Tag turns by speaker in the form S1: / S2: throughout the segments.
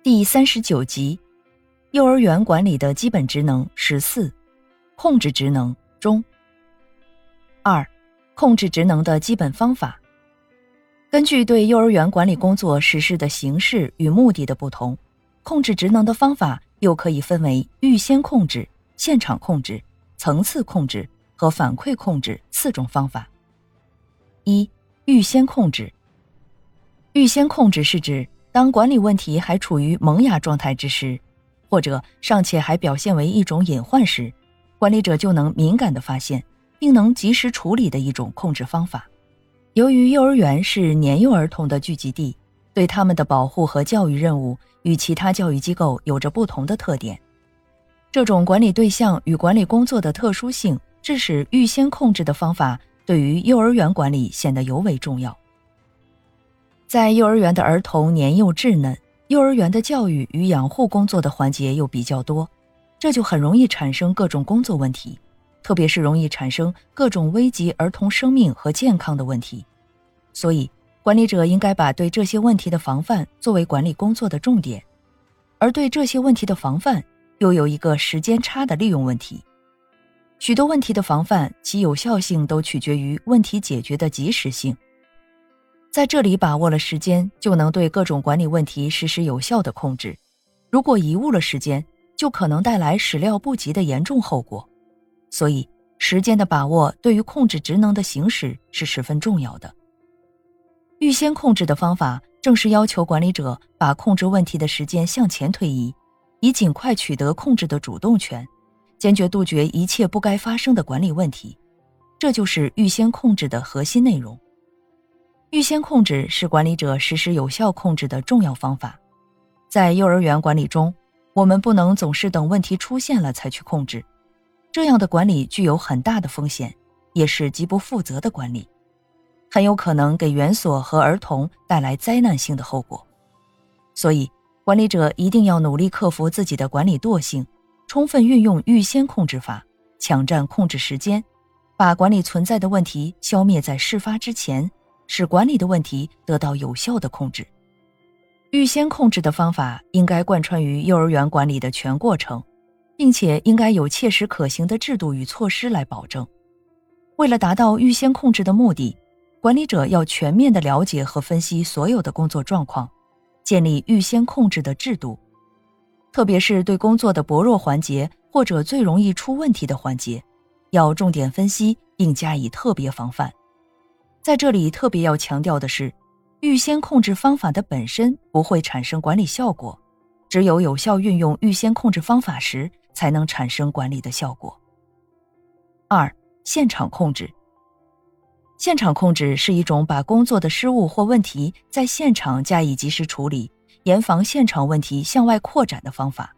S1: 第三十九集，幼儿园管理的基本职能十四，控制职能中。二，控制职能的基本方法。根据对幼儿园管理工作实施的形式与目的的不同，控制职能的方法又可以分为预先控制、现场控制、层次控制和反馈控制四种方法。一、预先控制。预先控制是指。当管理问题还处于萌芽状态之时，或者尚且还表现为一种隐患时，管理者就能敏感地发现，并能及时处理的一种控制方法。由于幼儿园是年幼儿童的聚集地，对他们的保护和教育任务与其他教育机构有着不同的特点。这种管理对象与管理工作的特殊性，致使预先控制的方法对于幼儿园管理显得尤为重要。在幼儿园的儿童年幼稚嫩，幼儿园的教育与养护工作的环节又比较多，这就很容易产生各种工作问题，特别是容易产生各种危及儿童生命和健康的问题。所以，管理者应该把对这些问题的防范作为管理工作的重点，而对这些问题的防范又有一个时间差的利用问题。许多问题的防范，其有效性都取决于问题解决的及时性。在这里把握了时间，就能对各种管理问题实施有效的控制。如果贻误了时间，就可能带来始料不及的严重后果。所以，时间的把握对于控制职能的行使是十分重要的。预先控制的方法，正是要求管理者把控制问题的时间向前推移，以尽快取得控制的主动权，坚决杜绝一切不该发生的管理问题。这就是预先控制的核心内容。预先控制是管理者实施有效控制的重要方法。在幼儿园管理中，我们不能总是等问题出现了才去控制，这样的管理具有很大的风险，也是极不负责的管理，很有可能给园所和儿童带来灾难性的后果。所以，管理者一定要努力克服自己的管理惰性，充分运用预先控制法，抢占控制时间，把管理存在的问题消灭在事发之前。使管理的问题得到有效的控制。预先控制的方法应该贯穿于幼儿园管理的全过程，并且应该有切实可行的制度与措施来保证。为了达到预先控制的目的，管理者要全面的了解和分析所有的工作状况，建立预先控制的制度。特别是对工作的薄弱环节或者最容易出问题的环节，要重点分析并加以特别防范。在这里特别要强调的是，预先控制方法的本身不会产生管理效果，只有有效运用预先控制方法时，才能产生管理的效果。二、现场控制。现场控制是一种把工作的失误或问题在现场加以及时处理，严防现场问题向外扩展的方法。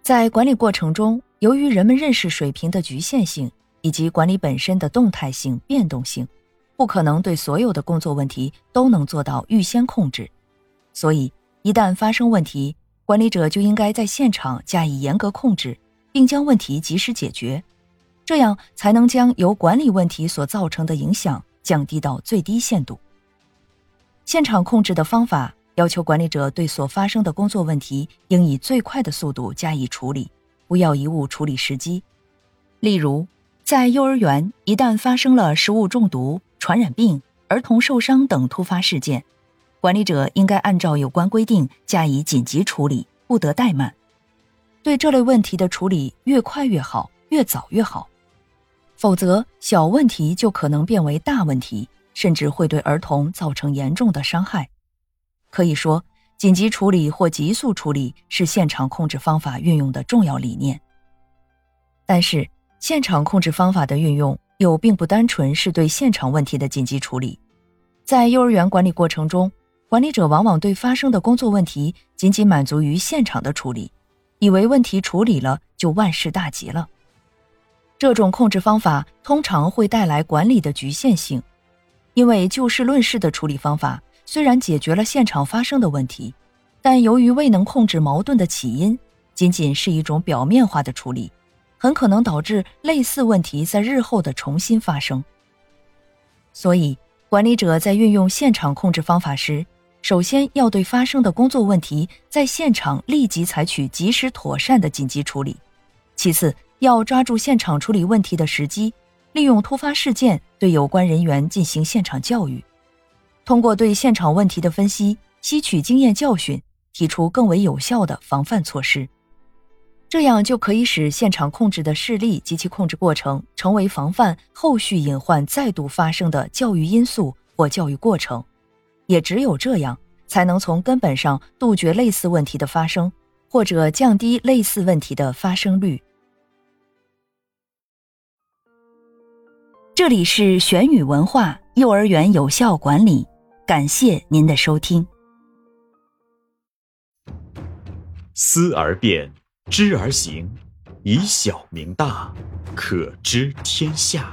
S1: 在管理过程中，由于人们认识水平的局限性以及管理本身的动态性、变动性。不可能对所有的工作问题都能做到预先控制，所以一旦发生问题，管理者就应该在现场加以严格控制，并将问题及时解决，这样才能将由管理问题所造成的影响降低到最低限度。现场控制的方法要求管理者对所发生的工作问题应以最快的速度加以处理，不要贻误处理时机。例如，在幼儿园，一旦发生了食物中毒，传染病、儿童受伤等突发事件，管理者应该按照有关规定加以紧急处理，不得怠慢。对这类问题的处理越快越好，越早越好，否则小问题就可能变为大问题，甚至会对儿童造成严重的伤害。可以说，紧急处理或急速处理是现场控制方法运用的重要理念。但是，现场控制方法的运用。又并不单纯是对现场问题的紧急处理，在幼儿园管理过程中，管理者往往对发生的工作问题仅仅满足于现场的处理，以为问题处理了就万事大吉了。这种控制方法通常会带来管理的局限性，因为就事论事的处理方法虽然解决了现场发生的问题，但由于未能控制矛盾的起因，仅仅是一种表面化的处理，很可能导致类似问题在日后的重新发生。所以，管理者在运用现场控制方法时，首先要对发生的工作问题在现场立即采取及时妥善的紧急处理，其次。要抓住现场处理问题的时机，利用突发事件对有关人员进行现场教育，通过对现场问题的分析，吸取经验教训，提出更为有效的防范措施。这样就可以使现场控制的事例及其控制过程成为防范后续隐患再度发生的教育因素或教育过程。也只有这样，才能从根本上杜绝类似问题的发生，或者降低类似问题的发生率。这里是玄宇文化幼儿园有效管理，感谢您的收听。
S2: 思而变，知而行，以小明大，可知天下。